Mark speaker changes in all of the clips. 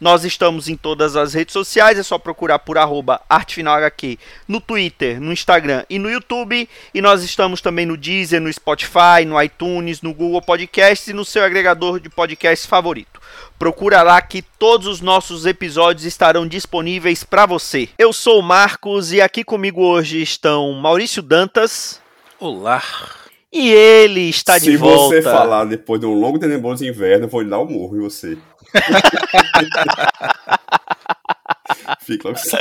Speaker 1: Nós estamos em todas as redes sociais, é só procurar por arroba ArtefinalHQ no Twitter, no Instagram e no YouTube. E nós estamos também no Deezer, no Spotify, no iTunes, no Google Podcasts e no seu agregador de podcasts favorito. Procura lá que todos os nossos episódios estarão disponíveis para você. Eu sou o Marcos e aqui comigo hoje estão Maurício Dantas.
Speaker 2: Olá.
Speaker 1: E ele está
Speaker 3: Se
Speaker 1: de volta.
Speaker 3: você falar depois de um longo e tenebroso inverno, eu vou lhe dar o morro em você. Assim.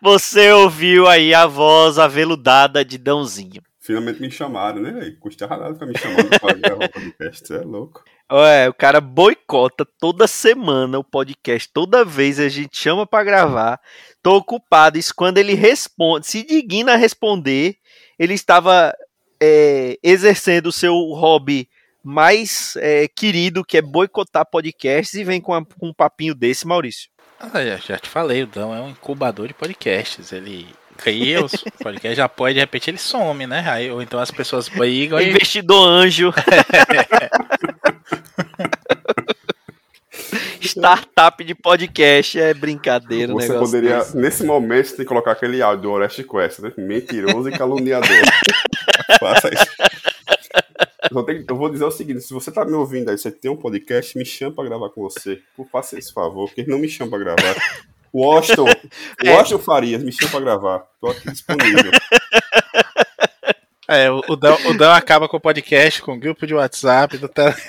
Speaker 1: Você ouviu aí a voz aveludada de Dãozinho.
Speaker 3: Finalmente me chamaram, né? velho? Custava nada pra me chamar pra gravar o podcast. Você é louco.
Speaker 1: Ué, o cara boicota toda semana o podcast. Toda vez a gente chama pra gravar. Tô ocupado. Isso quando ele responde, se digna a responder, ele estava é, exercendo o seu hobby mais é, querido, que é boicotar podcasts, e vem com, a- com um papinho desse, Maurício.
Speaker 2: Ah, já, já te falei, o Dão é um incubador de podcasts. Ele cria os podcasts, apoia e de repente ele some, né? Aí, ou então as pessoas brigam e
Speaker 1: Investidor anjo. Startup de podcast é brincadeira,
Speaker 3: Você
Speaker 1: negócio
Speaker 3: poderia,
Speaker 1: desse.
Speaker 3: nesse momento, você tem que colocar aquele áudio do Oreste Quest, né? Mentiroso e caluniador. Faça isso. Eu, tenho- eu vou dizer o seguinte: se você tá me ouvindo aí, você tem um podcast, me chama pra gravar com você. Por faça esse favor, porque não me chama pra gravar. Washington,
Speaker 1: É.
Speaker 3: Washington Farias, me chama pra gravar. Tô aqui disponível.
Speaker 2: É, o, Dão, o Dão acaba com o podcast, com o grupo de WhatsApp, do Telegram,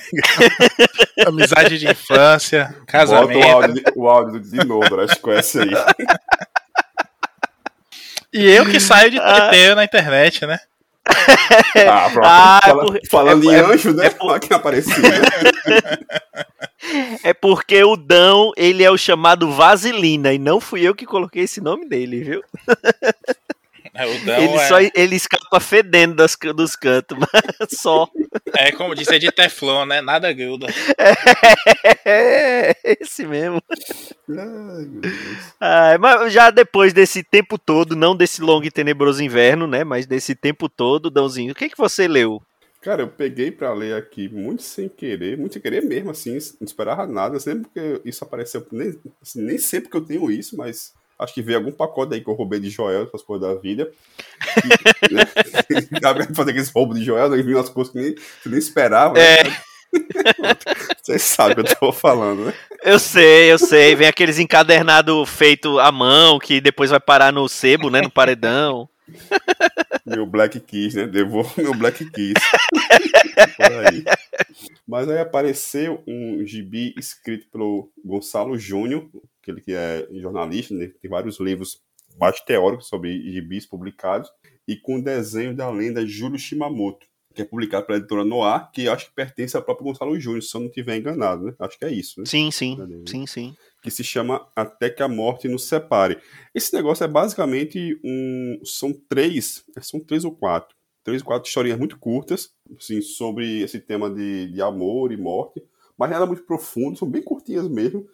Speaker 2: amizade de infância,
Speaker 3: Bota o
Speaker 2: casamento.
Speaker 3: áudio, o áudio de novo do Oreste Quest aí.
Speaker 2: E eu que saio de tuiteiro na internet, né?
Speaker 3: Ah, pronto.
Speaker 1: Ah,
Speaker 3: Fala-
Speaker 1: por-
Speaker 3: falando
Speaker 1: é-
Speaker 3: em anjo, né?
Speaker 1: é por-
Speaker 3: Olha quem apareceu.
Speaker 1: É porque o Dão, ele é o chamado Vaselina, e não fui eu que coloquei esse nome dele, viu?
Speaker 2: É,
Speaker 1: ele,
Speaker 2: é,
Speaker 1: só, ele escapa fedendo das, dos cantos, mas só.
Speaker 2: é, como disse, é de Teflon, né? Nada gruda.
Speaker 1: É esse mesmo.
Speaker 3: Ai, meu Deus.
Speaker 1: Ah, mas já depois desse tempo todo, não desse longo e tenebroso inverno, né? Mas desse tempo todo, Dãozinho, o que, que você leu?
Speaker 3: Cara, eu peguei pra ler aqui muito sem querer, muito sem querer mesmo, assim, não esperava nada. Sempre porque isso apareceu, nem, assim, nem sei porque eu tenho isso, mas acho que veio algum pacote aí que eu roubei de Joel, essas coisas da vida. E, né? Fazer aqueles roubos de Joel, né? vinham umas coisas que nem, você nem esperava. né?
Speaker 1: É.
Speaker 3: Você sabe o que eu tô falando, né?
Speaker 1: Eu sei, eu sei. Vem aqueles encadernados feito à mão, que depois vai parar no sebo, né? No paredão.
Speaker 3: Meu Black Kiss, né? Devolvo meu Black Kiss. Aí. Mas aí apareceu um gibi escrito pelo Gonçalo Júnior, aquele que é jornalista, né? tem vários livros mais teóricos sobre gibis publicados, e com desenho da lenda Júlio Shimamoto, que é publicado pela editora Noir, que acho que pertence ao próprio Gonçalo Júnior, se eu não estiver enganado, né? Acho que é isso, né?
Speaker 1: Sim, sim. Sim, sim.
Speaker 3: que se chama Até que a Morte nos Separe. Esse negócio é basicamente um. São três. São três ou quatro. Três ou quatro historinhas muito curtas, assim, sobre esse tema de, de amor e morte. Mas nada muito profundo, são bem curtinhas mesmo.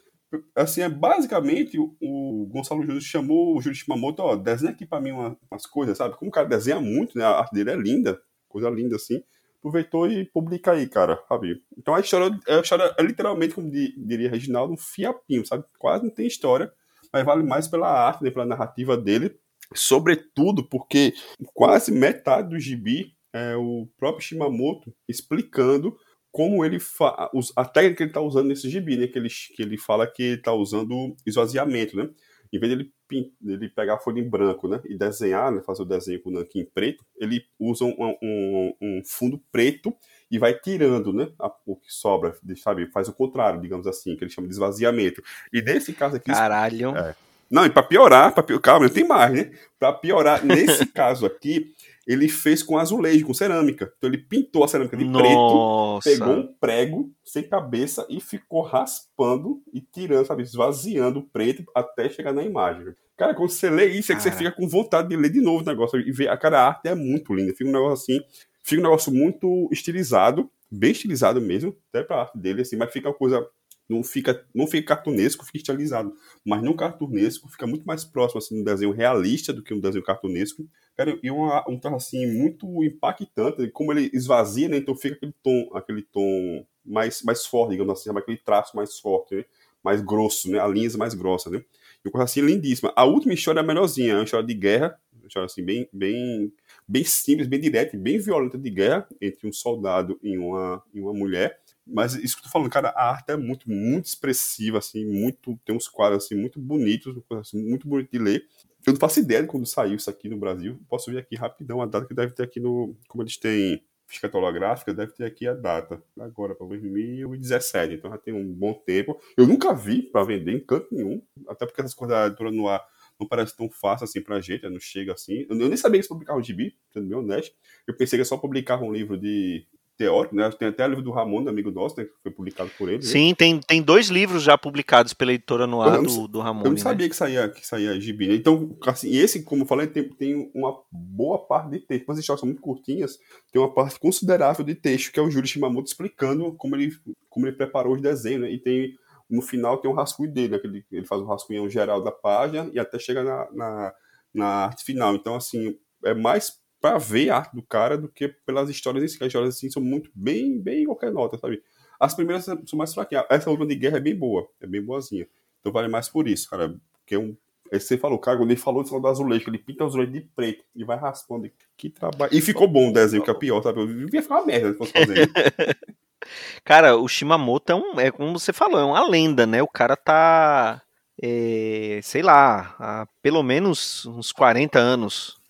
Speaker 3: Assim, é basicamente o, Gonçalo Júnior chamou o Júlio Shimamoto, ó, desenha aqui pra mim uma- umas coisas, sabe? Como o cara desenha muito, né? A arte dele é linda, coisa linda assim. Aproveitou e publica aí, cara, sabe? Então a história, a história é literalmente, como di- diria Reginaldo, um fiapinho, sabe? Quase não tem história, mas vale mais pela arte, né? pela narrativa dele. Sobretudo porque quase metade do gibi é o próprio Shimamoto explicando como ele fa... os- a técnica que ele está usando nesse gibi, né? Que ele, que ele fala que ele está usando esvaziamento, né? Em vez dele, pin- dele pegar a folha em branco, né? E desenhar, né? Fazer o desenho com o nanquim preto, ele usa um, um- um fundo preto e vai tirando, né? a- o que sobra, de- sabe? Faz o contrário, digamos assim, que ele chama de esvaziamento. E nesse caso aqui,
Speaker 1: Caralho.
Speaker 3: É. não, e pra piorar, pra calma, tem mais, né? Pra piorar, nesse caso aqui, ele fez com azulejo, com cerâmica. Então ele pintou a cerâmica de
Speaker 1: Nossa.
Speaker 3: preto, pegou um prego sem cabeça e ficou raspando e tirando, sabe, esvaziando o preto até chegar na imagem. Cara, quando você lê isso, é que você
Speaker 1: Cara.
Speaker 3: fica com vontade de ler de novo o negócio e ver. A cara, a arte é muito linda. Fica um negócio assim, fica um negócio muito estilizado, bem estilizado mesmo, até pra arte dele, assim, mas fica uma coisa. Não fica, não fica cartunesco, fica estilizado. Mas não cartunesco, fica muito mais próximo assim, um desenho realista do que um desenho cartunesco. Cara, e uma, um traço assim muito impactante, como ele esvazia, né? Então fica aquele tom, aquele tom mais, mais forte, digamos assim, aquele traço mais forte, né? mais grosso, né? A linha mais grossa, né? E uma coisa assim lindíssima. A última história é a melhorzinha, é uma história de guerra, uma história assim bem, bem, bem simples, bem direta, bem violenta de guerra entre um soldado e uma, e uma mulher. Mas isso que eu tô falando, cara, a arte é muito, muito expressiva, assim, muito, tem uns quadros assim muito bonitos, assim, muito bonito de ler. Eu não faço ideia de quando saiu isso aqui no Brasil. Posso ver aqui rapidão a data que deve ter aqui no. Como eles têm ficha holográfica, deve ter aqui a data. Agora, para 2017. Então já tem um bom tempo. Eu nunca vi para vender em canto nenhum. Até porque essas coisas da editora no ar não parece tão fácil assim pra gente, né? não chega assim. Eu nem sabia que eles publicavam gibi, sendo bem honesto. Eu pensei que só publicava um livro de teórico, né? Tem até o livro do Ramon, do amigo nosso, né? Que foi publicado por ele. né?
Speaker 1: Sim, tem, tem dois livros já publicados pela editora
Speaker 3: Eu não
Speaker 1: do, do Ramon.
Speaker 3: Eu não sabia que saía, que saía gibi, né? Então, assim, esse, como eu falei, tem, tem uma boa parte de texto. As histórias são muito curtinhas, tem uma parte considerável de texto, que é o Júlio Shimamoto explicando como ele, como ele preparou os desenhos, né? E tem, no final, tem um rascunho dele, né? Que ele, ele faz um rascunhão geral da página e até chega na, na, na arte final. Então, assim, é mais para ver a arte do cara do que pelas histórias em si. As histórias assim são muito bem, bem qualquer nota, sabe? As primeiras são mais fraquinhas. Essa última de guerra é bem boa, é bem boazinha. Então vale mais por isso, cara. Porque é um. Você falou, cara, quando ele falou do do azulejo, ele pinta o azulejo de preto e vai raspando. Que trabalho. E ficou bom o desenho, que é pior, sabe? Eu ia ficar uma merda se fosse fazer.
Speaker 1: Cara, o Shimamoto é, um, é como você falou, é uma lenda, né? O cara tá, é, sei lá, há pelo menos uns 40 anos,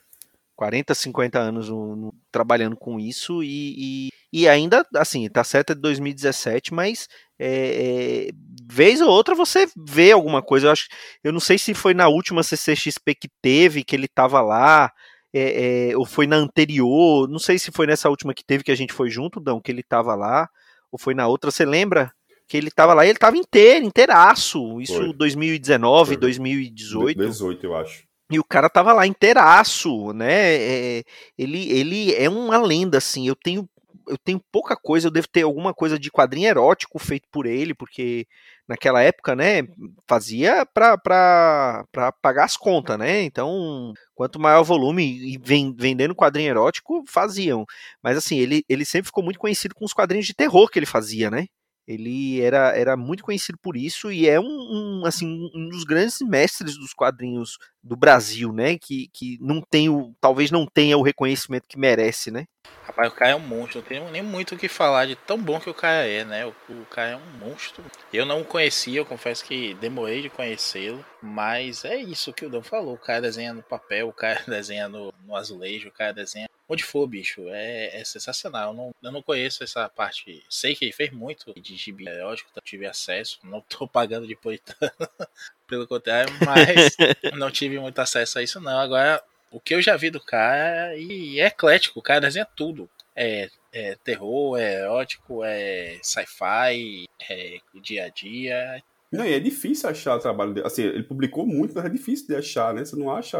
Speaker 1: 40, 50 anos no- no- trabalhando com isso e, e, e ainda, assim, tá certo é de 2017, mas é, é, vez ou outra você vê alguma coisa. Eu, acho, eu não sei se foi na última CCXP que teve, que ele tava lá, é, é, ou foi na anterior, não sei se foi nessa última que teve que a gente foi junto, Dão, que ele tava lá, ou foi na outra, você lembra? Que ele tava lá e ele tava inteiro, inteiraço. Isso
Speaker 3: Foi.
Speaker 1: 2019,
Speaker 3: Foi.
Speaker 1: 2018.
Speaker 3: 18, eu acho.
Speaker 1: E o cara tava lá inteiraço, né? É, ele, ele é uma lenda, assim. Eu tenho, eu tenho pouca coisa, eu devo ter alguma coisa de quadrinho erótico feito por ele, porque naquela época, né, fazia pra, pra, pra pagar as contas, né? Então, quanto maior o volume e ven- vendendo quadrinho erótico, faziam. Mas assim, ele, ele sempre ficou muito conhecido com os quadrinhos de terror que ele fazia, né? Ele era, era muito conhecido por isso e é um, um, assim, um dos grandes mestres dos quadrinhos do Brasil, né? Que, que não tem o, talvez não tenha o reconhecimento que merece, né?
Speaker 2: Rapaz, o cara é um monstro, não tenho nem muito o que falar de tão bom que o cara é, né? O, o cara é um monstro. Eu não o conhecia, eu confesso que demorei de conhecê-lo, mas é isso que o Dan falou. O cara desenha no papel, o cara desenha no, no azulejo, o cara desenha onde for, bicho. É, é sensacional. Eu não, eu não conheço essa parte. Sei que ele fez muito de gibi erótico, não tive acesso, não tô pagando de puritano, pelo contrário, mas não tive muito acesso a isso, não. Agora, o que eu já vi do cara e é eclético, o cara desenha tudo. É, é terror, é erótico, é sci-fi, é dia a dia.
Speaker 3: Não, e é difícil achar o trabalho dele. Assim, ele publicou muito, mas é difícil de achar, né? Você não acha.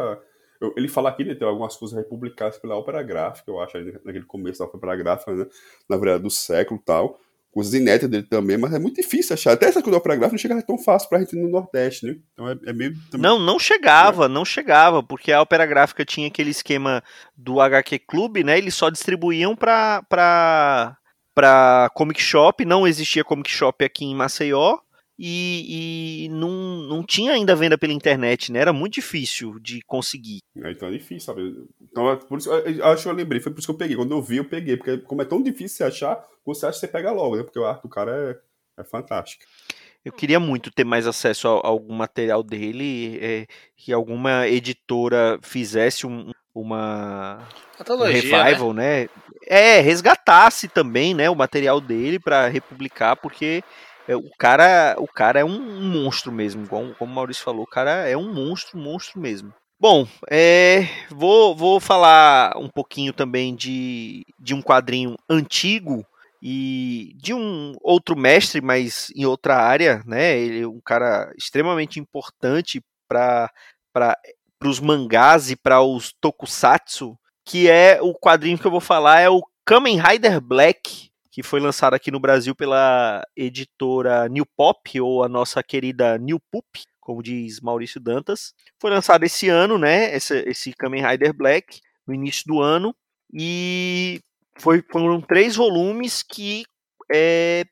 Speaker 3: Eu- ele fala aqui, né? Tem algumas coisas republicadas pela Ópera Gráfica, eu acho, naquele começo da Ópera Gráfica, né? Na verdade, do século e tal. Coisas inéditas dele também, mas é muito difícil achar. Até essa coisa da Ópera Gráfica não chega tão fácil pra gente no Nordeste, né? Então é, é meio. também-
Speaker 1: Não, não chegava, não chegava, porque a Opera Gráfica tinha aquele esquema do HQ Clube, né? Eles só distribuíam pra, pra, pra Comic Shop, não existia Comic Shop aqui em Maceió, e, e não, não tinha ainda venda pela internet, né? Era muito difícil de conseguir.
Speaker 3: É, então é difícil, sabe? Então, é por isso, eu- eu acho que eu lembrei, foi por isso que eu peguei. Quando eu vi, eu peguei, porque como é tão difícil você achar, você acha, você pega logo, né? Porque a arte do cara é, é fantástica.
Speaker 1: Eu queria muito ter mais acesso a, a algum material dele, é, que alguma editora fizesse um, uma, um
Speaker 2: né?
Speaker 1: revival, né? É, resgatasse também, né, o material dele para republicar, porque é, o cara, o cara é um, monstro mesmo, como, como o Maurício falou, o cara é um monstro, monstro mesmo. Bom, é, vou, vou falar um pouquinho também de, de um quadrinho antigo e de um outro mestre, mas em outra área, né? Ele é um cara extremamente importante para os mangás e para os tokusatsu, que é o quadrinho que eu vou falar é o Kamen Rider Black, que foi lançado aqui no Brasil pela editora New Pop ou a nossa querida New Poop, como diz Maurício Dantas. Foi lançado esse ano, né? Esse, esse Kamen Rider Black no início do ano e foi, foram três volumes que é,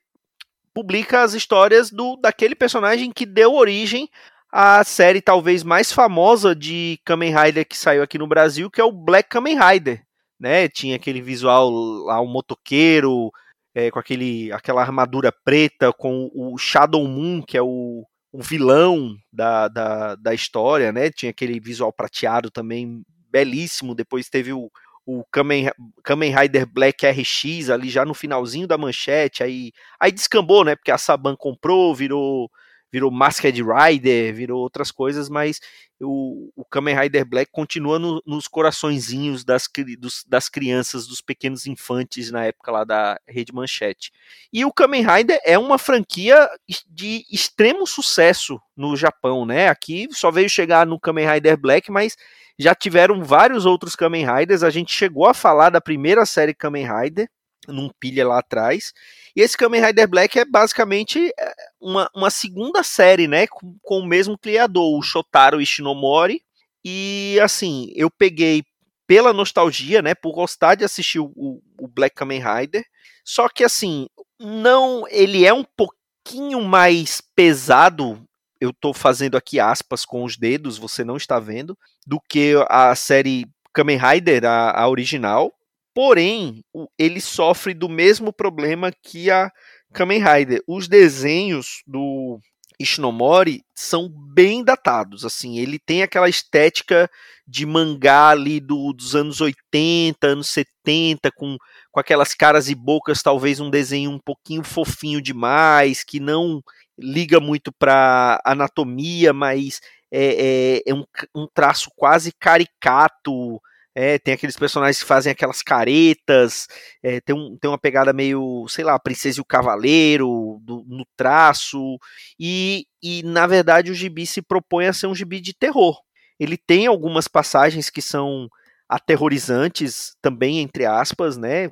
Speaker 1: publica as histórias do daquele personagem que deu origem à série talvez mais famosa de Kamen Rider que saiu aqui no Brasil, que é o Black Kamen Rider. Né? Tinha aquele visual lá, um motoqueiro, é, com aquele, aquela armadura preta, com o Shadow Moon, que é o, o vilão da, da, da história, né? Tinha aquele visual prateado também belíssimo. Depois teve o, o Kamen, Kamen Rider Black RX ali já no finalzinho da manchete, aí, aí descambou, né? Porque a Saban comprou, virou virou Masked Rider, virou outras coisas, mas o, o Kamen Rider Black continua no, nos coraçõezinhos das, dos, das crianças, dos pequenos infantes na época lá da Rede Manchete. E o Kamen Rider é uma franquia de extremo sucesso no Japão, né? Aqui só veio chegar no Kamen Rider Black, mas já tiveram vários outros Kamen Riders. A gente chegou a falar da primeira série Kamen Rider, num pilha lá atrás. E esse Kamen Rider Black é basicamente é, uma, uma segunda série, né? Com, com o mesmo criador, o Shotaro Ishinomori. E assim, eu peguei pela nostalgia, né? Por gostar de assistir o, o Black Kamen Rider. Só que assim, não. Ele é um pouquinho mais pesado. Eu tô fazendo aqui aspas com os dedos, você não está vendo, do que a série Kamen Rider, a, a original. Porém, ele sofre do mesmo problema que a Kamen Rider. Os desenhos do Ishinomori são bem datados, assim, ele tem aquela estética de mangá ali do, dos anos 80, anos 70, com, com aquelas caras e bocas, talvez um desenho um pouquinho fofinho demais, que não liga muito para anatomia, mas é, é, é um, um traço quase caricato, é, tem aqueles personagens que fazem aquelas caretas, é, tem, um, tem uma pegada meio, sei lá, Princesa e o Cavaleiro do, no traço, e, e na verdade o gibi se propõe a ser um gibi de terror. Ele tem algumas passagens que são aterrorizantes, também entre aspas, né,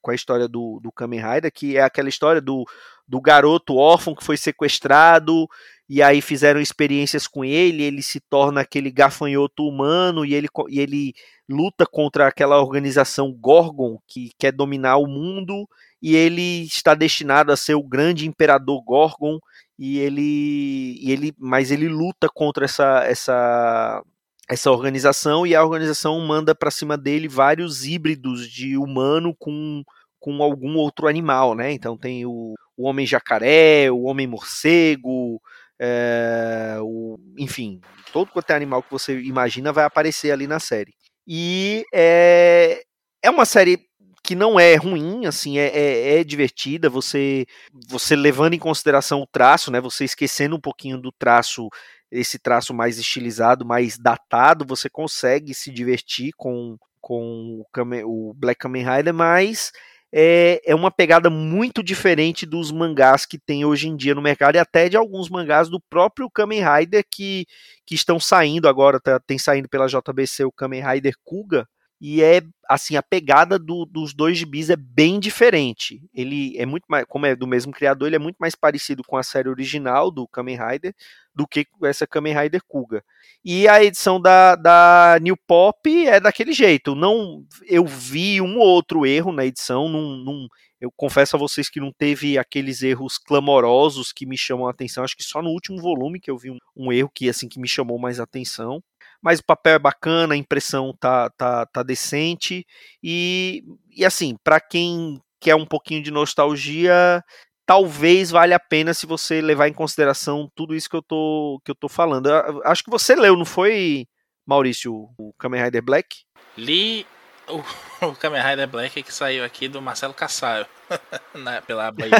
Speaker 1: com a história do, do Kamen Rider, que é aquela história do, do garoto órfão que foi sequestrado e aí fizeram experiências com ele, ele se torna aquele gafanhoto humano e ele, e ele luta contra aquela organização Gorgon que quer dominar o mundo e ele está destinado a ser o grande imperador Gorgon e ele, e ele mas ele luta contra essa essa essa organização e a organização manda para cima dele vários híbridos de humano com com algum outro animal, né? Então tem o, o homem jacaré, o homem morcego, é, o, enfim, todo quanto é animal que você imagina vai aparecer ali na série. E é, é uma série que não é ruim, assim, é, é, é, divertida, você você levando em consideração o traço, né, você esquecendo um pouquinho do traço, esse traço mais estilizado, mais datado, você consegue se divertir com, com o, o Black Kamen Rider, mas é, é uma pegada muito diferente dos mangás que tem hoje em dia no mercado e até de alguns mangás do próprio Kamen Rider que, que estão saindo agora, tá, tem saindo pela JBC o Kamen Rider Kuga, e é assim a pegada do, dos dois gibis é bem diferente. Ele é muito mais, como é do mesmo criador, ele é muito mais parecido com a série original do Kamen Rider do que essa Kamen Rider Kuga. E a edição da, da New Pop é daquele jeito. Não, eu vi um ou outro erro na edição, num, num, eu confesso a vocês que não teve aqueles erros clamorosos que me chamam a atenção. Acho que só no último volume que eu vi um, um erro que assim que me chamou mais atenção mas o papel é bacana, a impressão tá, tá, tá decente e, e assim, para quem quer um pouquinho de nostalgia, talvez valha a pena se você levar em consideração tudo isso que eu tô, que eu tô falando. Eu acho que você leu, não foi, Maurício, o Kamen Rider Black?
Speaker 2: Li o, o Kamen Rider Black que saiu aqui do Marcelo Cassaio. na, pela Bahia.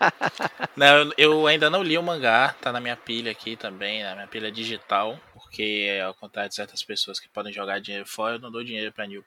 Speaker 2: não, eu ainda não li o mangá, tá na minha pilha aqui também, na minha pilha digital. Porque, ao contrário de certas pessoas que podem jogar dinheiro fora, eu não dou dinheiro pra New.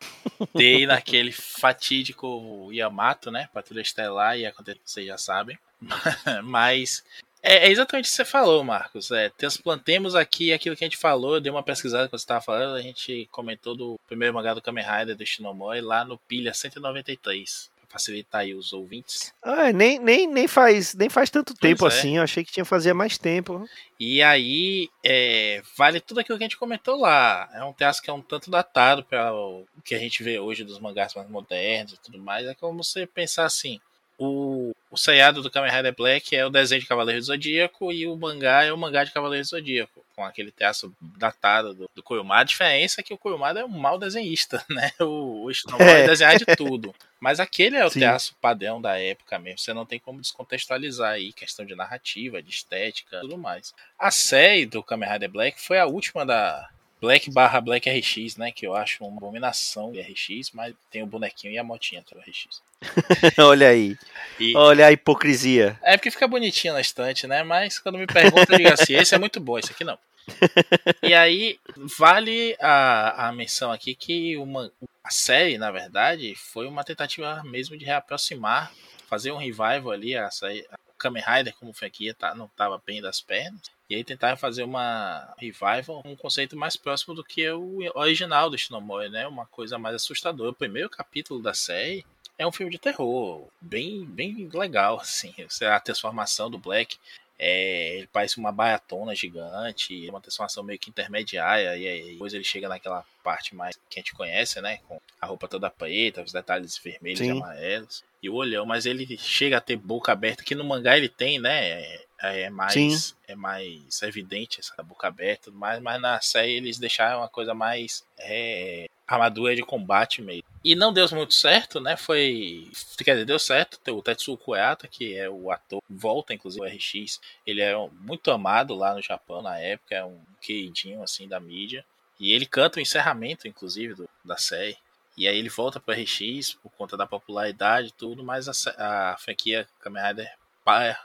Speaker 2: Dei naquele fatídico Yamato, né? Patrulha Estelar, e acontece que vocês já sabem. Mas é, é, exatamente o que você falou, Marcos. É, transplantemos aqui aquilo que a gente falou. Eu dei uma pesquisada quando você estava falando. A gente comentou do primeiro mangá do Kamen Rider do Shinomori lá no Pilha 193. Facilitar aí os ouvintes.
Speaker 1: Ah, é, nem, nem, nem, faz, nem faz tanto pois tempo é. assim. Eu achei que tinha fazia mais tempo.
Speaker 2: E aí, é, vale tudo aquilo que a gente comentou lá. É um teatro que é um tanto datado para o que a gente vê hoje dos mangás mais modernos e tudo mais. É como você pensar assim o, o seriado do Kamen Rider Black é o desenho de Cavaleiro do Zodíaco e o mangá é o mangá de Cavaleiro do Zodíaco, com aquele traço datado do, do. A diferença é que o Koyoma é um mau desenhista, né? O, o Ishinobu é. desenhar de tudo. Mas aquele é o Sim. traço padrão da época mesmo. Você não tem como descontextualizar aí questão de narrativa, de estética tudo mais. A série do Kamen Rider Black foi a última da, Black barra Black RX, né? Que eu acho uma abominação de RX, mas tem o bonequinho e a motinha do RX.
Speaker 1: Olha aí. E... Olha a hipocrisia.
Speaker 2: É porque fica bonitinho na estante, né? Mas quando me perguntam, eu digo assim: esse é muito bom, esse aqui não. e aí, vale a, a menção aqui que uma, a série, na verdade, foi uma tentativa mesmo de reaproximar, fazer um revival ali, a, a Kamen Rider como franquia tá, não estava bem das pernas. E aí tentaram fazer uma revival, um conceito mais próximo do que o original do Shinomori, né? Uma coisa mais assustadora. O primeiro capítulo da série é um filme de terror, bem, bem legal, assim. A transformação do Black é, ele parece uma baiatona gigante, uma transformação meio que intermediária, e aí depois ele chega naquela parte mais que a gente conhece, né? Com a roupa toda preta, os detalhes vermelhos Sim. e amarelos, e o olhão, mas ele chega a ter boca aberta, que no mangá ele tem, né? É, é mais é mais evidente essa boca aberta, mas, mas na série eles deixaram uma coisa mais é, armadura de combate mesmo. E não deu muito certo, né? Foi. Quer dizer, deu certo. O Tetsuo Koyata, que é o ator, volta, inclusive, o RX. Ele é muito amado lá no Japão na época, é um queridinho assim da mídia. E ele canta o encerramento, inclusive, do, da série. E aí ele volta para RX por conta da popularidade e tudo, mas a, a franquia Kamen Rider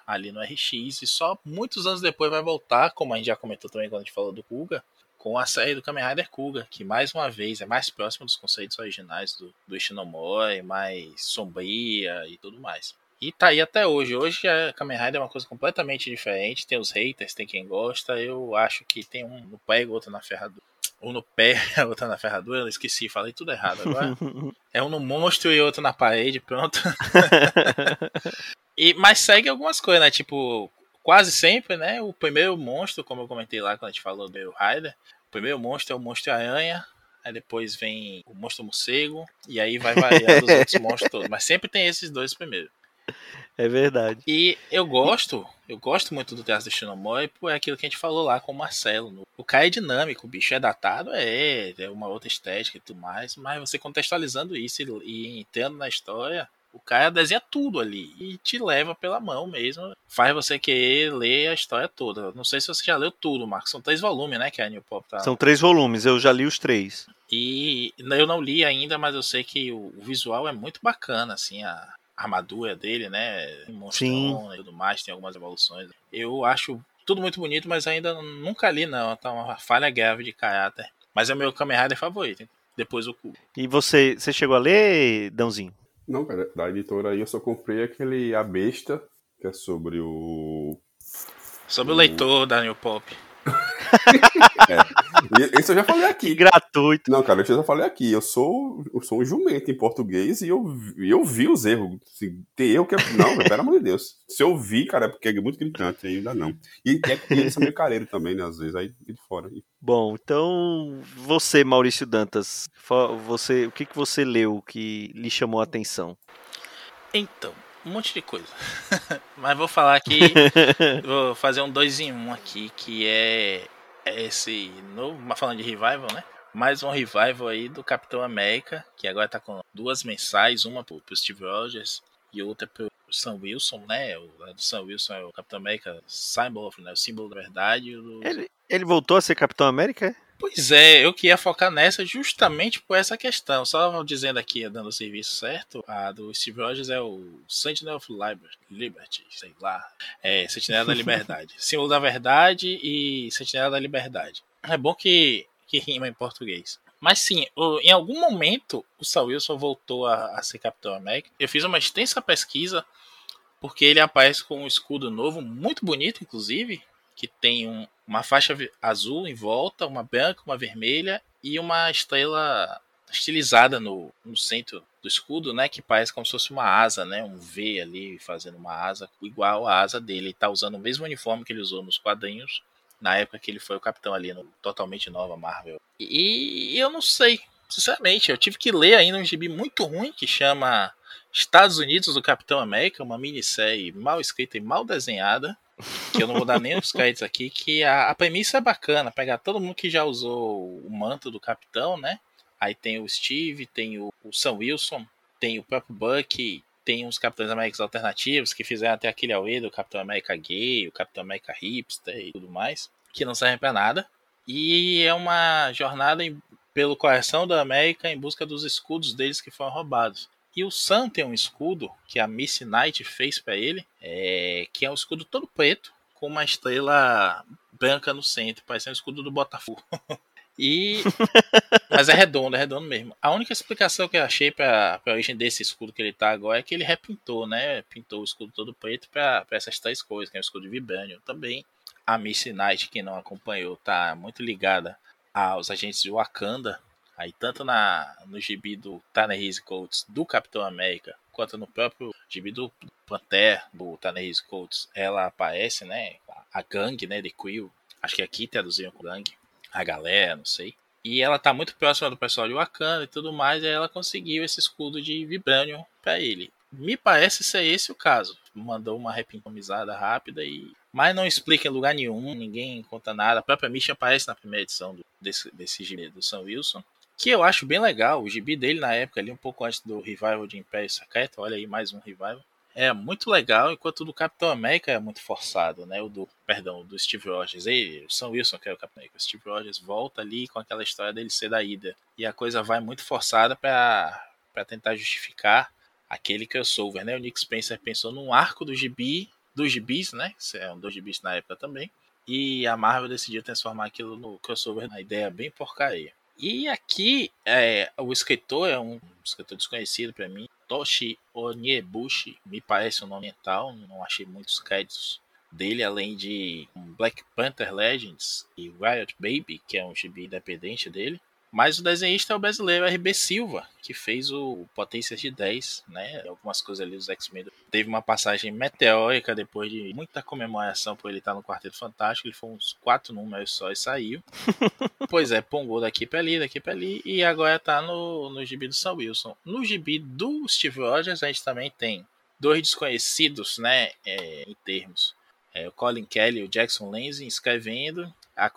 Speaker 2: ali no RX e só muitos anos depois vai voltar, como a gente já comentou também quando a gente falou do Kuga, com a série do Kamen Rider Kuga, que mais uma vez é mais próximo dos conceitos originais do, do Ishinomori, mais sombria e tudo mais. E tá aí até hoje. Hoje a Kamen Rider é uma coisa completamente diferente. Tem os haters, tem quem gosta. Eu acho que tem um no pé e outro na ferradura. Um no pé, outro na ferradura. Eu esqueci, falei tudo errado agora. é um no monstro e outro na parede, pronto. E, mas segue algumas coisas, né? Tipo, quase sempre, né? O primeiro monstro, como eu comentei lá quando a gente falou do Rider, o primeiro monstro é o monstro aranha, aí depois vem o monstro morcego, e aí vai variando os outros monstros todos. Mas sempre tem esses dois primeiro.
Speaker 1: É verdade.
Speaker 2: E eu gosto, eu gosto muito do Teatro do Shinomori por aquilo que a gente falou lá com o Marcelo. O cara é dinâmico, o bicho é datado, é, é uma outra estética e tudo mais, mas você contextualizando isso e, e entrando na história, o cara desenha tudo ali e te leva pela mão mesmo. Faz você querer ler a história toda. Não sei se você já leu tudo, Marcos. São três volumes, né? Que a New Pop tá.
Speaker 1: São três volumes, eu já li os três.
Speaker 2: E eu não li ainda, mas eu sei que o visual é muito bacana, assim, a armadura dele, né? Monstrão e tudo mais, tem algumas evoluções. Eu acho tudo muito bonito, mas ainda nunca li, não. Tá uma falha grave de caráter. Mas é o meu Kamen Rider favorito. Depois o cu.
Speaker 1: E você, você chegou a ler, Dãozinho?
Speaker 3: Não, cara, da editora aí eu só comprei aquele A Besta, que é sobre o.
Speaker 2: Sobre o, o leitor da New Pop.
Speaker 3: É. Isso eu já falei aqui.
Speaker 1: Gratuito.
Speaker 3: Não, cara, eu já falei aqui. Eu sou, eu sou um jumento em português e eu, eu vi os erros. Assim, tem eu que é. Não, pelo amor de Deus. Se eu vi, cara, é porque é muito gritante, ainda não. E é que eles são meio careiro também, né? Às vezes, aí de fora.
Speaker 1: Bom, então você, Maurício Dantas, você, o que, que você leu que lhe chamou a atenção?
Speaker 2: Então, um monte de coisa. Mas vou falar aqui, vou fazer um dois em um aqui, que é esse novo, falando de revival, né? Mais um revival aí do Capitão América, que agora tá com duas mensais, uma pro, pro Steve Rogers e outra pro Sam Wilson, né? O do Sam Wilson é o Capitão América Symbol, né? O símbolo da verdade. Do...
Speaker 1: Ele, ele voltou a ser Capitão América?
Speaker 2: Pois é, eu queria focar nessa justamente por essa questão. Só dizendo aqui, dando o serviço certo, a do Steve Rogers é o Sentinel of Liberty, sei lá. É, Sentinela da Liberdade. Símbolo da Verdade e Sentinela da Liberdade. É bom que, que rima em português. Mas sim, em algum momento o Saul Wilson voltou a, a ser Capitão América. Eu fiz uma extensa pesquisa porque ele aparece com um escudo novo, muito bonito, inclusive, que tem um, uma faixa azul em volta, uma branca, uma vermelha e uma estrela estilizada no, no centro do escudo, né? Que parece como se fosse uma asa, né? Um V ali fazendo uma asa igual à asa dele. Ele tá usando o mesmo uniforme que ele usou nos quadrinhos na época que ele foi o capitão ali no totalmente nova Marvel. E, e eu não sei, sinceramente, eu tive que ler ainda um gibi muito ruim que chama Estados Unidos do Capitão América, uma minissérie mal escrita e mal desenhada que eu não vou dar nem os créditos aqui, que a, a premissa é bacana, pegar todo mundo que já usou o manto do capitão, né? Aí tem o Steve, tem o, o Sam Wilson, tem o próprio Buck, tem uns Capitães Américas alternativos que fizeram até aquele auê do Capitão América gay, o Capitão América hipster e tudo mais, que não servem para nada. E é uma jornada em, pelo coração da América em busca dos escudos deles que foram roubados. E o Sam tem um escudo que a Missy Knight fez para ele, é, que é um escudo todo preto, com uma estrela branca no centro, parecendo o escudo do Botafogo. e mas é redondo, é redondo mesmo. A única explicação que eu achei para a origem desse escudo que ele tá agora é que ele repintou, né? Pintou o escudo todo preto para essas três coisas, que é o escudo de Vibranium também. A Missy Knight, que não acompanhou, tá muito ligada aos agentes de Wakanda, Aí tanto na, no gibi do Ta-Nehisi Coates do Capitão América, quanto no próprio gibi do Panther, do Ta-Nehisi Coates, ela aparece, né? A gangue, né, de Quill. Acho que aqui traduziram com gangue. A galera, não sei. E ela tá muito próxima do pessoal de Wakanda e tudo mais, e ela conseguiu esse escudo de Vibranium para ele. Me parece ser esse o caso. Mandou uma repintomizada rápida e. Mas não explica em lugar nenhum, ninguém conta nada. A própria Misha aparece na primeira edição do, desse, desse do Sam Wilson que eu acho bem legal. O gibi dele na época, ali um pouco antes do revival de Império Secreto, olha aí mais um revival. É muito legal, enquanto o do Capitão América é muito forçado, né? O do, perdão, do Steve Rogers. E o Sam Wilson, que é o Capitão América. O Steve Rogers volta ali com aquela história dele ser da ida. E a coisa vai muito forçada para tentar justificar aquele crossover, né? O Nick Spencer pensou num arco do gibi, dos gibis, né? É um dos gibis na época também. E a Marvel decidiu transformar aquilo no crossover, na ideia bem porcaria. E aqui, é, o escritor é um escritor desconhecido para mim, Toshi Onyebushi, me parece um nome mental, não achei muitos créditos dele, além de Black Panther Legends e Riot Baby, que é um gibi independente dele. Mas o desenhista é o brasileiro RB Silva, que fez o Potências de 10, né? Algumas coisas ali dos X-Men. Teve uma passagem meteórica depois de muita comemoração por ele estar no Quarteto Fantástico. Ele foi uns quatro números só e saiu. pois é, pongou daqui pra ali, daqui pra ali. E agora tá no, no gibi do Sam Wilson. No gibi do Steve Rogers, a gente também tem dois desconhecidos, né? É, em termos. É, o Colin Kelly e o Jackson Lansing escrevendo a,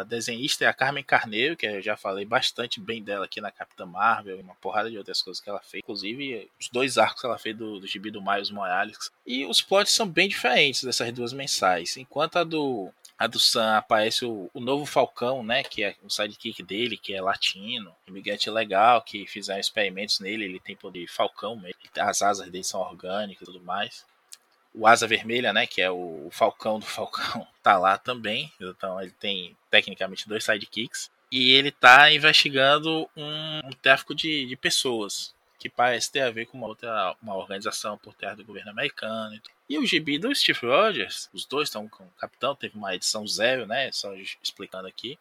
Speaker 2: a, desenhista é a Carmen Carneiro, que eu já falei bastante bem dela aqui na Capitã Marvel, e uma porrada de outras coisas que ela fez. Inclusive, os dois arcos que ela fez do, do gibi do Miles Morales. E os plots são bem diferentes dessas duas mensais. Enquanto a do, a do Sam aparece o, o, novo Falcão, né? Que é o sidekick dele, que é latino, imigrante legal, que fizeram experimentos nele, ele tem poder Falcão mesmo, as asas dele são orgânicas e tudo mais o Asa Vermelha, né, que é o, Falcão do Falcão, tá lá também. Então ele tem tecnicamente dois sidekicks. E ele tá investigando um, um tráfico de, de, pessoas, que parece ter a ver com uma outra uma organização por terra do governo americano. E o gibi do Steve Rogers, os dois estão com o capitão, teve uma edição zero, né, só explicando aqui.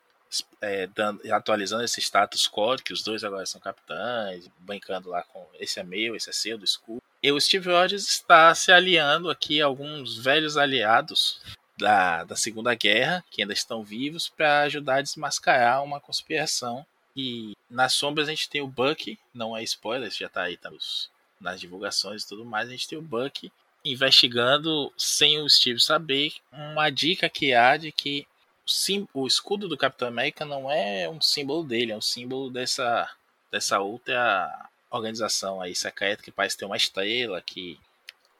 Speaker 2: É, dando, atualizando esse status quo, que os dois agora são capitães, brincando lá com esse é meu, esse é seu, do escudo. E o Steve Rogers está se aliando aqui a alguns velhos aliados da, da Segunda Guerra, que ainda estão vivos, para ajudar a desmascarar uma conspiração. E nas sombras a gente tem o Buck, não é spoiler, já está aí tá nos, nas divulgações e tudo mais, a gente tem o Buck investigando sem o Steve saber uma dica que há de que o, o escudo do Capitão América não é um símbolo dele, é um símbolo dessa, dessa outra organização aí secreta que parece ter uma estrela que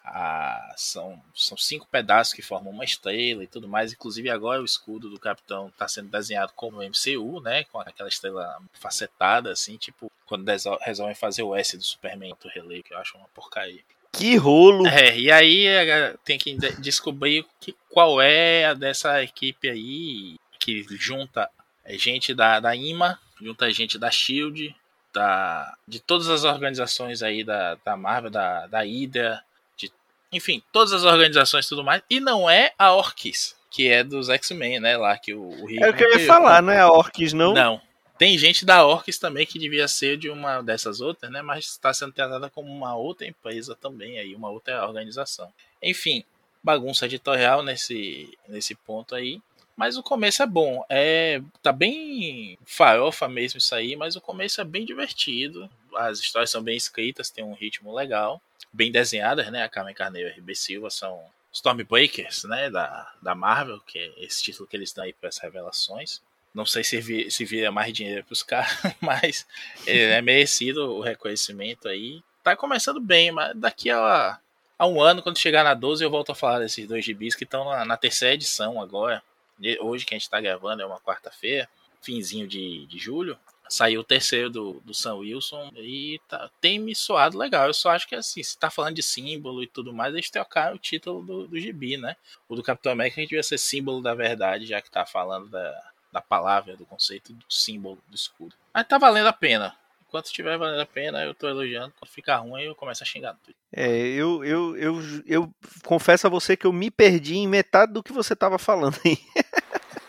Speaker 2: a, são, são cinco pedaços que formam uma estrela e tudo mais. Inclusive agora o escudo do Capitão está sendo desenhado como MCU, né? Com aquela estrela facetada, assim, tipo quando resolvem fazer o S do Superman do relevo, que eu acho uma porcaria.
Speaker 1: Que rolo!
Speaker 2: É, e aí é, tem que descobrir que, qual é a dessa equipe aí que junta gente da, da IMA, junta gente da SHIELD, da, de todas as organizações aí da, da Marvel, da, da Hydra, de, enfim, todas as organizações e tudo mais, e não é a Orkis, que é dos X-Men, né, lá que o, o
Speaker 1: É o que eu ia falar, não é a Orkis, não?
Speaker 2: Não. Tem gente da Orkis também que devia ser de uma dessas outras, né, mas está sendo tratada como uma outra empresa também, aí, uma outra organização. Enfim, bagunça editorial nesse, nesse ponto aí. Mas o começo é bom. É, tá bem farofa mesmo isso aí, mas o começo é bem divertido. As histórias são bem escritas, tem um ritmo legal. Bem desenhadas, né? A Carmen Carneiro e a RB Silva são Stormbreakers, né? Da, da Marvel, que é esse título que eles dão aí para as revelações. Não sei se, se vira mais dinheiro para os caras, mas é merecido o reconhecimento aí. Tá começando bem, mas daqui a, a um ano, quando chegar na 12, eu volto a falar desses dois gibis que estão na, na terceira edição agora hoje que a gente está gravando é uma quarta-feira, finzinho de, de julho, saiu o terceiro do, do Sam Wilson e tá, tem me soado legal. Eu só acho que assim, se tá falando de símbolo e tudo mais, eles trocaram o título do, do gibi, né? O do Capitão América a gente devia ser símbolo da verdade, já que tá falando da, da palavra, do conceito do símbolo do escudo. Mas tá valendo a pena. Enquanto estiver valendo a pena, eu tô elogiando. Quando ficar ruim, eu começo a xingar tudo.
Speaker 1: É, eu, eu, eu, eu confesso a você que eu me perdi em metade do que você tava falando aí.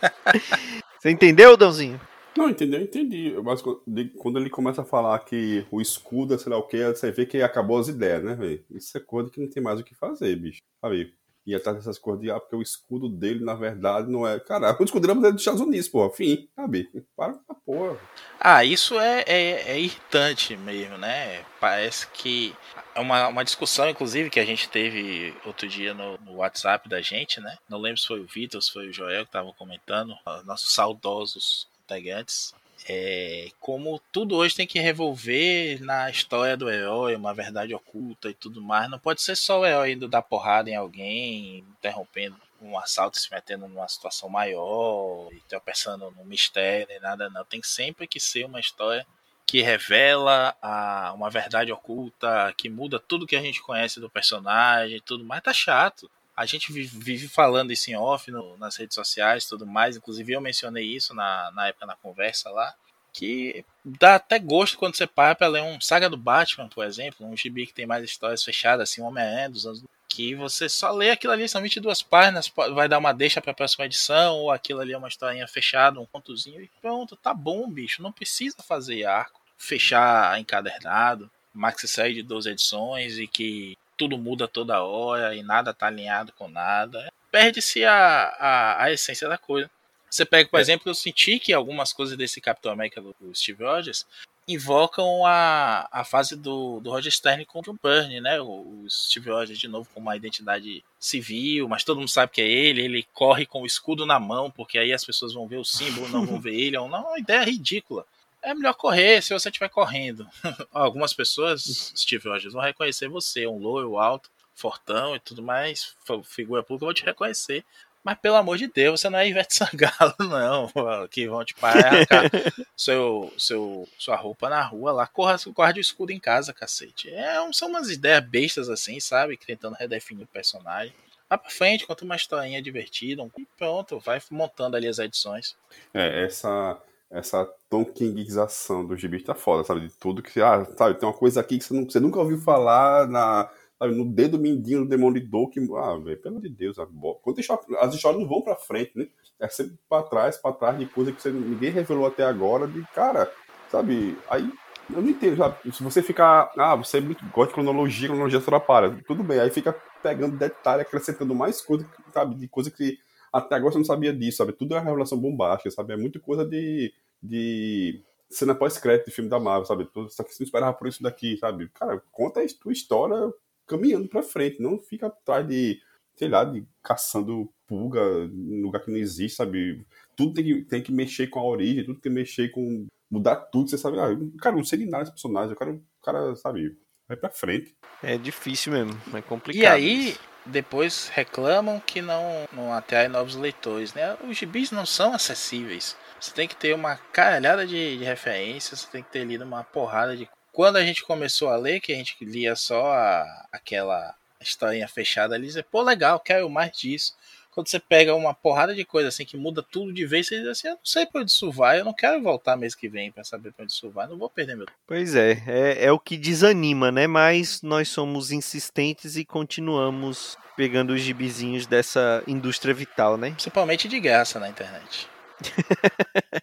Speaker 1: você entendeu, Dãozinho?
Speaker 3: Não, entendeu? Entendi. Mas quando ele começa a falar que o escudo é sei lá o que, você vê que acabou as ideias, né, velho? Isso é coisa que não tem mais o que fazer, bicho. Sabe? E atrás dessas coisas de, ah, porque o escudo dele, na verdade, não é. Cara, o escudo dele é dos Estados Unidos, pô. Fim, sabe? Para com porra.
Speaker 2: Ah, isso é, é, é, irritante mesmo, né? Parece que. É uma, uma discussão, inclusive, que a gente teve outro dia no, no WhatsApp da gente, né? Não lembro se foi o Vitor, se foi o Joel que estavam comentando, nossos saudosos integrantes é, como tudo hoje tem que revolver na história do herói, uma verdade oculta e tudo mais. Não pode ser só o herói indo dar porrada em alguém, interrompendo um assalto, se metendo numa situação maior e tropeçando no mistério e nada, não. Tem sempre que ser uma história que revela a, uma verdade oculta, que muda tudo que a gente conhece do personagem e tudo mais. Tá chato a gente vive falando isso em off no, nas redes sociais tudo mais. Inclusive, eu mencionei isso na, na época na conversa lá. Que dá até gosto quando você para pra ler um Saga do Batman, por exemplo, um gibi que tem mais histórias fechadas, assim, Homem-Aranha dos anos. Que você só lê aquilo ali, são 22 páginas, vai dar uma deixa pra próxima edição, ou aquilo ali é uma historinha fechada, um pontozinho, e pronto, tá bom, bicho. Não precisa fazer arco, fechar encadernado, maxi série de 12 edições e que tudo muda toda hora e nada tá alinhado com nada. Perde-se a, a, a, essência da coisa. Você pega, por é. exemplo, eu senti que algumas coisas desse Capitão América do, do Steve Rogers invocam a, a fase do, do Roger Stern contra o Burn, né? O, o, Steve Rogers de novo com uma identidade civil, mas todo mundo sabe que é ele, ele corre com o escudo na mão, porque aí as pessoas vão ver o símbolo, não vão ver ele. É uma ideia ridícula é melhor correr se você estiver correndo. Algumas pessoas, Steve Rogers, vão reconhecer você, um loiro, alto, fortão e tudo mais, figura pública, vão te reconhecer. Mas pelo amor de Deus, você não é Ivete Sangalo, não, que vão te parar seu, seu, sua roupa na rua lá. Corra, guarde o escudo em casa, cacete. É, são umas ideias bestas assim, sabe? Tentando redefinir o personagem. Vai pra frente, conta uma historinha divertida, e pronto, vai montando ali as edições.
Speaker 3: É, essa essa Tom Kingização do gibi tá foda, sabe? De tudo que. Ah, sabe, tem uma coisa aqui que você, não, você nunca ouviu falar na, sabe, no dedo mindinho do Demolidor que. Ah, velho, pelo de Deus? Quando as histórias não vão pra frente, né? É sempre pra trás, pra trás de coisa que você, ninguém revelou até agora. De cara, sabe? Aí eu não entendo, sabe? Se você ficar. Ah, você é muito, gosta de cronologia, cronologia atrapalha. Tudo bem, aí fica pegando detalhe, acrescentando mais coisa, sabe? De coisa que até agora você não sabia disso, sabe? Tudo é uma revelação bombástica, sabe? É muita coisa de, de cena pós-crédito de filme da Marvel, sabe? Só que você não esperava por isso daqui, sabe? Cara, conta a tua história caminhando pra frente, não fica atrás de, sei lá, de caçando pulga em lugar que não existe, sabe? Tudo tem que, tem que mexer com a origem, tudo tem que mexer com. mudar tudo, você sabe? Ah, cara, não sei de nada desse personagem, eu quero, cara, sabe? vai pra frente.
Speaker 1: É difícil mesmo, é complicado.
Speaker 2: E aí, depois reclamam que não, não atrai novos leitores, né? Os gibis não são acessíveis. Você tem que ter uma caralhada de, de referências, você tem que ter lido uma porrada de. Quando a gente começou a ler, que a gente lia só a, aquela historinha fechada ali, você, pô, legal, quero mais disso. Quando você pega uma porrada de coisa assim que muda tudo de vez, você diz assim: eu não sei pra onde isso vai, eu não quero voltar mês que vem pra saber pra onde isso vai, não vou perder meu tempo.
Speaker 1: Pois é, é, é o que desanima, né? Mas nós somos insistentes e continuamos pegando os gibizinhos dessa indústria vital, né?
Speaker 2: Principalmente de graça na internet.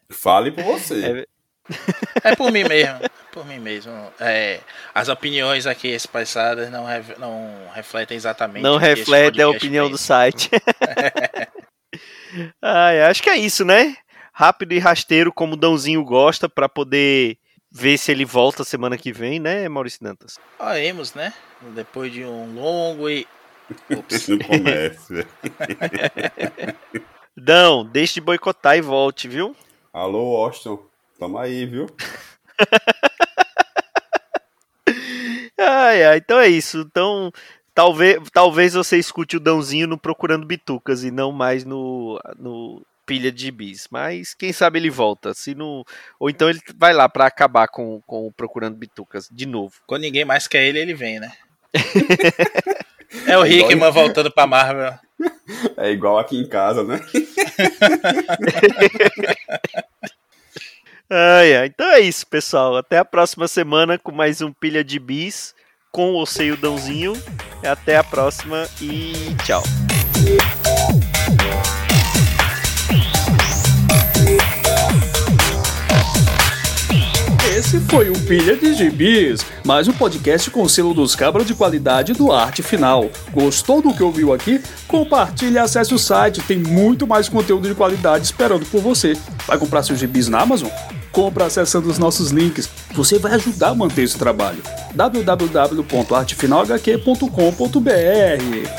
Speaker 3: Fale por você.
Speaker 2: É por mim mesmo. Por mim mesmo. É, as opiniões aqui expressadas não, re- não refletem exatamente.
Speaker 1: Não
Speaker 2: o que esse
Speaker 1: reflete a opinião do
Speaker 2: pensa.
Speaker 1: site. Ai, acho que é isso, né? Rápido e rasteiro, como o Dãozinho gosta, pra poder ver se ele volta semana que vem, né, Maurício Dantas?
Speaker 2: Oremos, né? Depois de um longo e.
Speaker 3: No comércio.
Speaker 1: Dão, deixe de boicotar e volte, viu?
Speaker 3: Alô, Austin. Tamo aí, viu?
Speaker 1: Ai, ai, então é isso. Então, talvez, talvez você escute o Dãozinho no Procurando Bitucas e não mais no, no Pilha de Bis. Mas quem sabe ele volta. Se não, ou então ele vai lá pra acabar com, com o Procurando Bitucas de novo.
Speaker 2: Quando ninguém mais quer ele, ele vem, né? é o Hickman voltando pra Marvel.
Speaker 3: É igual aqui em casa, né?
Speaker 1: Ai. Então é isso, pessoal. Até a próxima semana com mais um Pilha de Bis com o Dãozinho. Até a próxima e tchau.
Speaker 4: Esse foi o Pilha de Gibis, mais um podcast com selo dos cabras de qualidade do Arte Final. Gostou do que ouviu aqui? Compartilhe e acesse o site, tem muito mais conteúdo de qualidade esperando por você. Vai comprar seus gibis na Amazon? Compra acessando os nossos links. Você vai ajudar a manter esse trabalho. www.artefinalhq.com.br